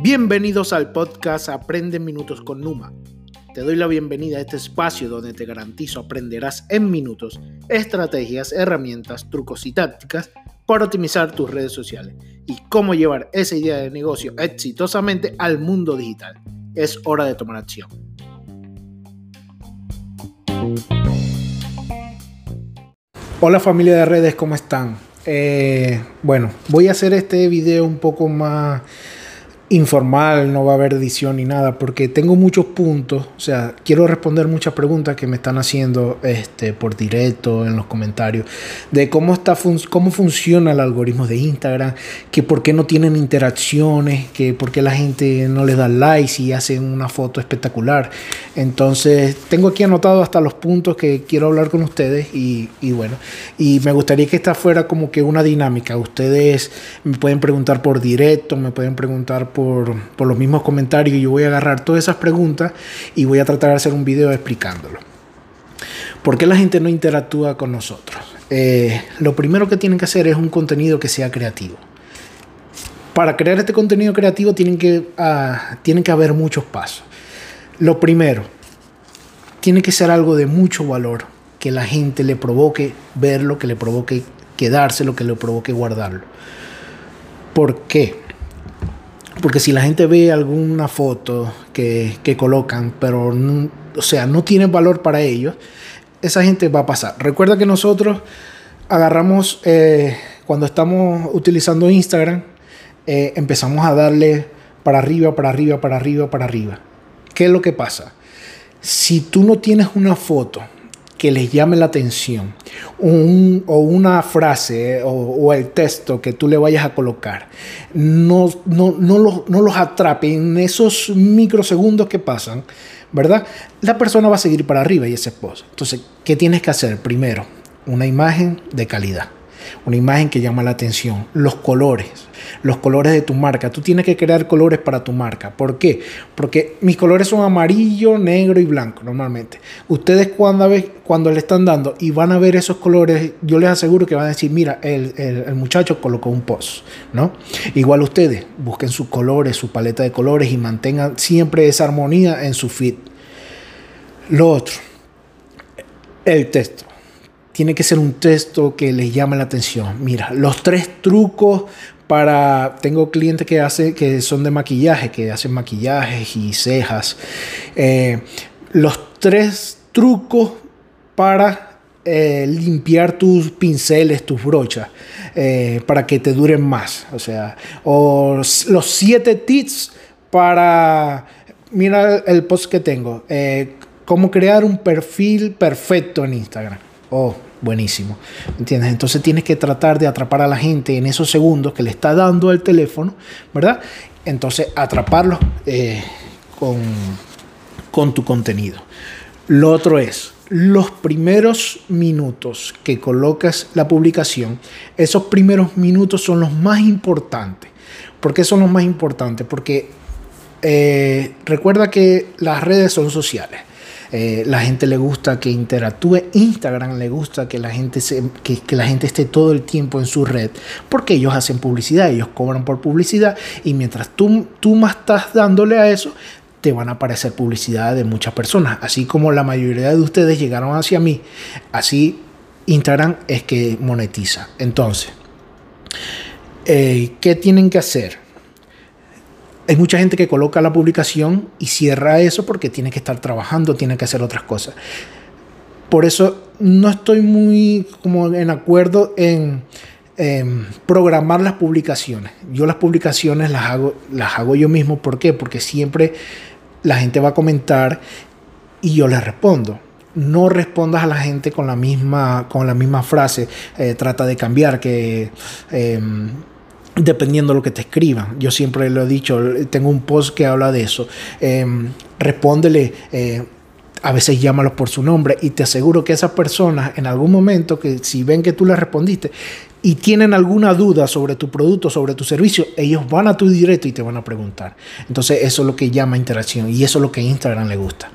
Bienvenidos al podcast Aprende Minutos con Numa. Te doy la bienvenida a este espacio donde te garantizo aprenderás en minutos estrategias, herramientas, trucos y tácticas para optimizar tus redes sociales y cómo llevar esa idea de negocio exitosamente al mundo digital. Es hora de tomar acción. Hola familia de redes, ¿cómo están? Eh, bueno, voy a hacer este video un poco más informal, no va a haber edición ni nada, porque tengo muchos puntos, o sea, quiero responder muchas preguntas que me están haciendo este, por directo en los comentarios, de cómo, está cómo funciona el algoritmo de Instagram, que por qué no tienen interacciones, que por qué la gente no les da likes y hacen una foto espectacular. Entonces, tengo aquí anotado hasta los puntos que quiero hablar con ustedes y, y bueno, y me gustaría que esta fuera como que una dinámica. Ustedes me pueden preguntar por directo, me pueden preguntar por, los mismos comentarios y yo voy a agarrar todas esas preguntas y voy a tratar de hacer un video explicándolo. ¿Por qué la gente no interactúa con nosotros? Eh, lo primero que tienen que hacer es un contenido que sea creativo. Para crear este contenido creativo tienen que, ah, tienen que haber muchos pasos. Lo primero, tiene que ser algo de mucho valor, que la gente le provoque verlo, que le provoque quedárselo, que le provoque guardarlo. ¿Por qué? Porque si la gente ve alguna foto que, colocan, pero no, o sea, no tiene valor para ellos, esa gente va a pasar. Recuerda que nosotros agarramos, eh, cuando estamos utilizando Instagram, eh, empezamos a darle para arriba, para arriba, para arriba, para arriba. ¿Qué es lo que pasa? Si tú no tienes una foto que les llame la atención o una frase o, el texto que tú le vayas a colocar no, no, no, los, no los atrape en esos microsegundos que pasan, ¿verdad? La persona va a seguir para arriba y ese post. Entonces, ¿qué tienes que hacer? Primero, una imagen de calidad una imagen que llama la atención, los colores, los colores de tu marca. Tú tienes que crear colores para tu marca. ¿Por qué? Porque mis colores son amarillo, negro y blanco normalmente. Ustedes cuando, cuando le están dando y van a ver esos colores, yo les aseguro que van a decir, mira, el, el muchacho colocó un post, ¿no? Igual ustedes, busquen sus colores, su paleta de colores y mantengan siempre esa armonía en su feed. Lo otro, el texto tiene que ser un texto que les llame la atención. Mira, los tres trucos para tengo clientes que hace que son de maquillaje que hacen maquillajes y cejas. Eh, los tres trucos para eh, limpiar tus pinceles tus brochas eh, para que te duren más. O sea o los siete tips para mira el post que tengo cómo crear un perfil perfecto en Instagram. Oh buenísimo. ¿Entiendes? Entonces tienes que tratar de atrapar a la gente en esos segundos que le está dando el teléfono, ¿verdad? Entonces atraparlos eh, con, con tu contenido. Lo otro es, los primeros minutos que colocas la publicación, esos primeros minutos son los más importantes. ¿Por qué son los más importantes? Porque eh, recuerda que las redes son sociales. Eh, la gente le gusta que interactúe. Instagram le gusta que la, gente se, que, la gente esté todo el tiempo en su red porque ellos hacen publicidad, ellos cobran por publicidad y mientras tú, tú más estás dándole a eso, te van a aparecer publicidad de muchas personas. Así como la mayoría de ustedes llegaron hacia mí, así Instagram es que monetiza. Entonces, eh, ¿qué tienen que hacer? Hay mucha gente que coloca la publicación y cierra eso porque tiene que estar trabajando, tiene que hacer otras cosas. Por eso no estoy muy como en acuerdo en, programar las publicaciones. Yo las publicaciones las hago, las hago yo mismo. ¿Por qué? Porque siempre la gente va a comentar y yo les respondo no respondas a la gente con la misma, con la misma frase. Eh, trata de cambiar, que em, dependiendo de lo que te escriban. Yo siempre lo he dicho, tengo un post que habla de eso. Em, respóndele, eh, a veces llámalos por su nombre y te aseguro que esas personas en algún momento que si ven que tú les respondiste y tienen alguna duda sobre tu producto, sobre tu servicio, ellos van a tu directo y te van a preguntar. Entonces eso es lo que llama interacción y eso es lo que a Instagram le gusta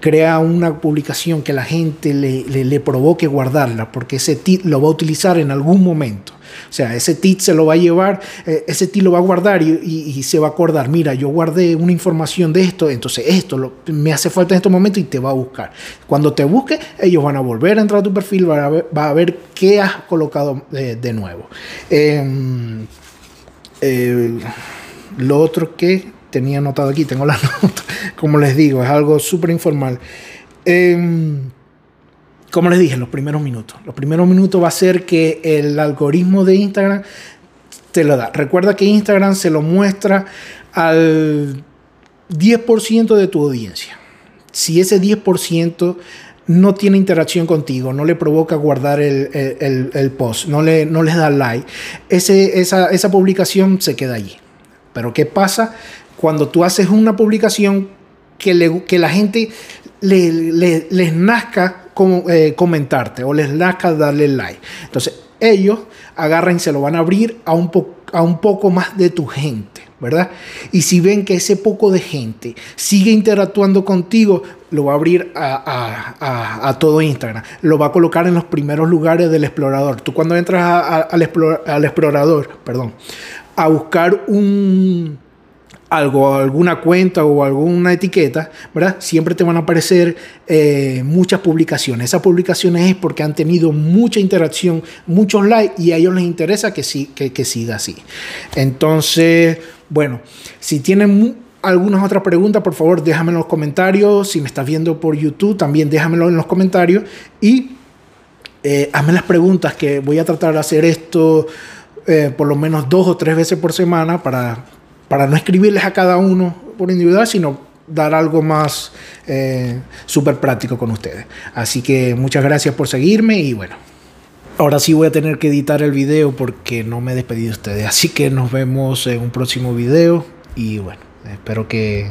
crea una publicación que la gente le, le, provoque guardarla, porque ese tip lo va a utilizar en algún momento. O sea, ese TIT se lo va a llevar, eh, ese TIT lo va a guardar y, se va a acordar, mira, yo guardé una información de esto, entonces esto me hace falta en este momento y te va a buscar. Cuando te busque, ellos van a volver a entrar a tu perfil, va a ver, va a ver qué has colocado de, nuevo. Em, eh, lo otro que tenía anotado aquí, tengo la nota, como les digo, es algo súper informal. Em, como les dije, los primeros minutos. Los primeros minutos va a ser que el algoritmo de Instagram te lo da. Recuerda que Instagram se lo muestra al 10% de tu audiencia. Si ese 10% no tiene interacción contigo, no le provoca guardar el, post, no, le, no les da like, esa, esa publicación se queda allí. Pero ¿qué pasa cuando tú haces una publicación que, le, que la gente le, les nazca eh, comentarte o les nazca darle like. Entonces ellos agarran y se lo van a abrir a un, a un poco más de tu gente, ¿verdad? Y si ven que ese poco de gente sigue interactuando contigo, lo va a abrir a, todo Instagram. Lo va a colocar en los primeros lugares del explorador. Tú cuando entras al, al explorador, perdón, a buscar un algo, alguna cuenta o alguna etiqueta, ¿verdad? Siempre te van a aparecer eh, muchas publicaciones. Esas publicaciones es porque han tenido mucha interacción, muchos likes y a ellos les interesa que, sí, que, siga así. Entonces, bueno, si tienen algunas otras preguntas, por favor, déjame en los comentarios. Si me estás viendo por YouTube, también déjamelo en los comentarios y eh, hazme las preguntas que voy a tratar de hacer esto eh, por lo menos dos o tres veces por semana para para no escribirles a cada uno por individual, sino dar algo más eh, súper práctico con ustedes. Así que muchas gracias por seguirme y bueno, ahora sí voy a tener que editar el video porque no me he despedido de ustedes. Así que nos vemos en un próximo video y bueno, espero que,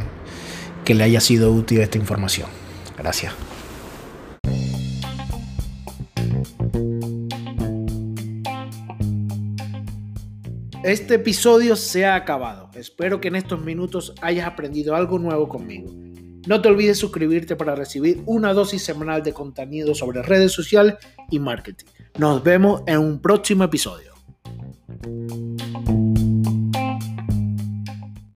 que le haya sido útil esta información. Gracias. Este episodio se ha acabado. Espero que en estos minutos hayas aprendido algo nuevo conmigo. No te olvides suscribirte para recibir una dosis semanal de contenido sobre redes sociales y marketing. Nos vemos en un próximo episodio.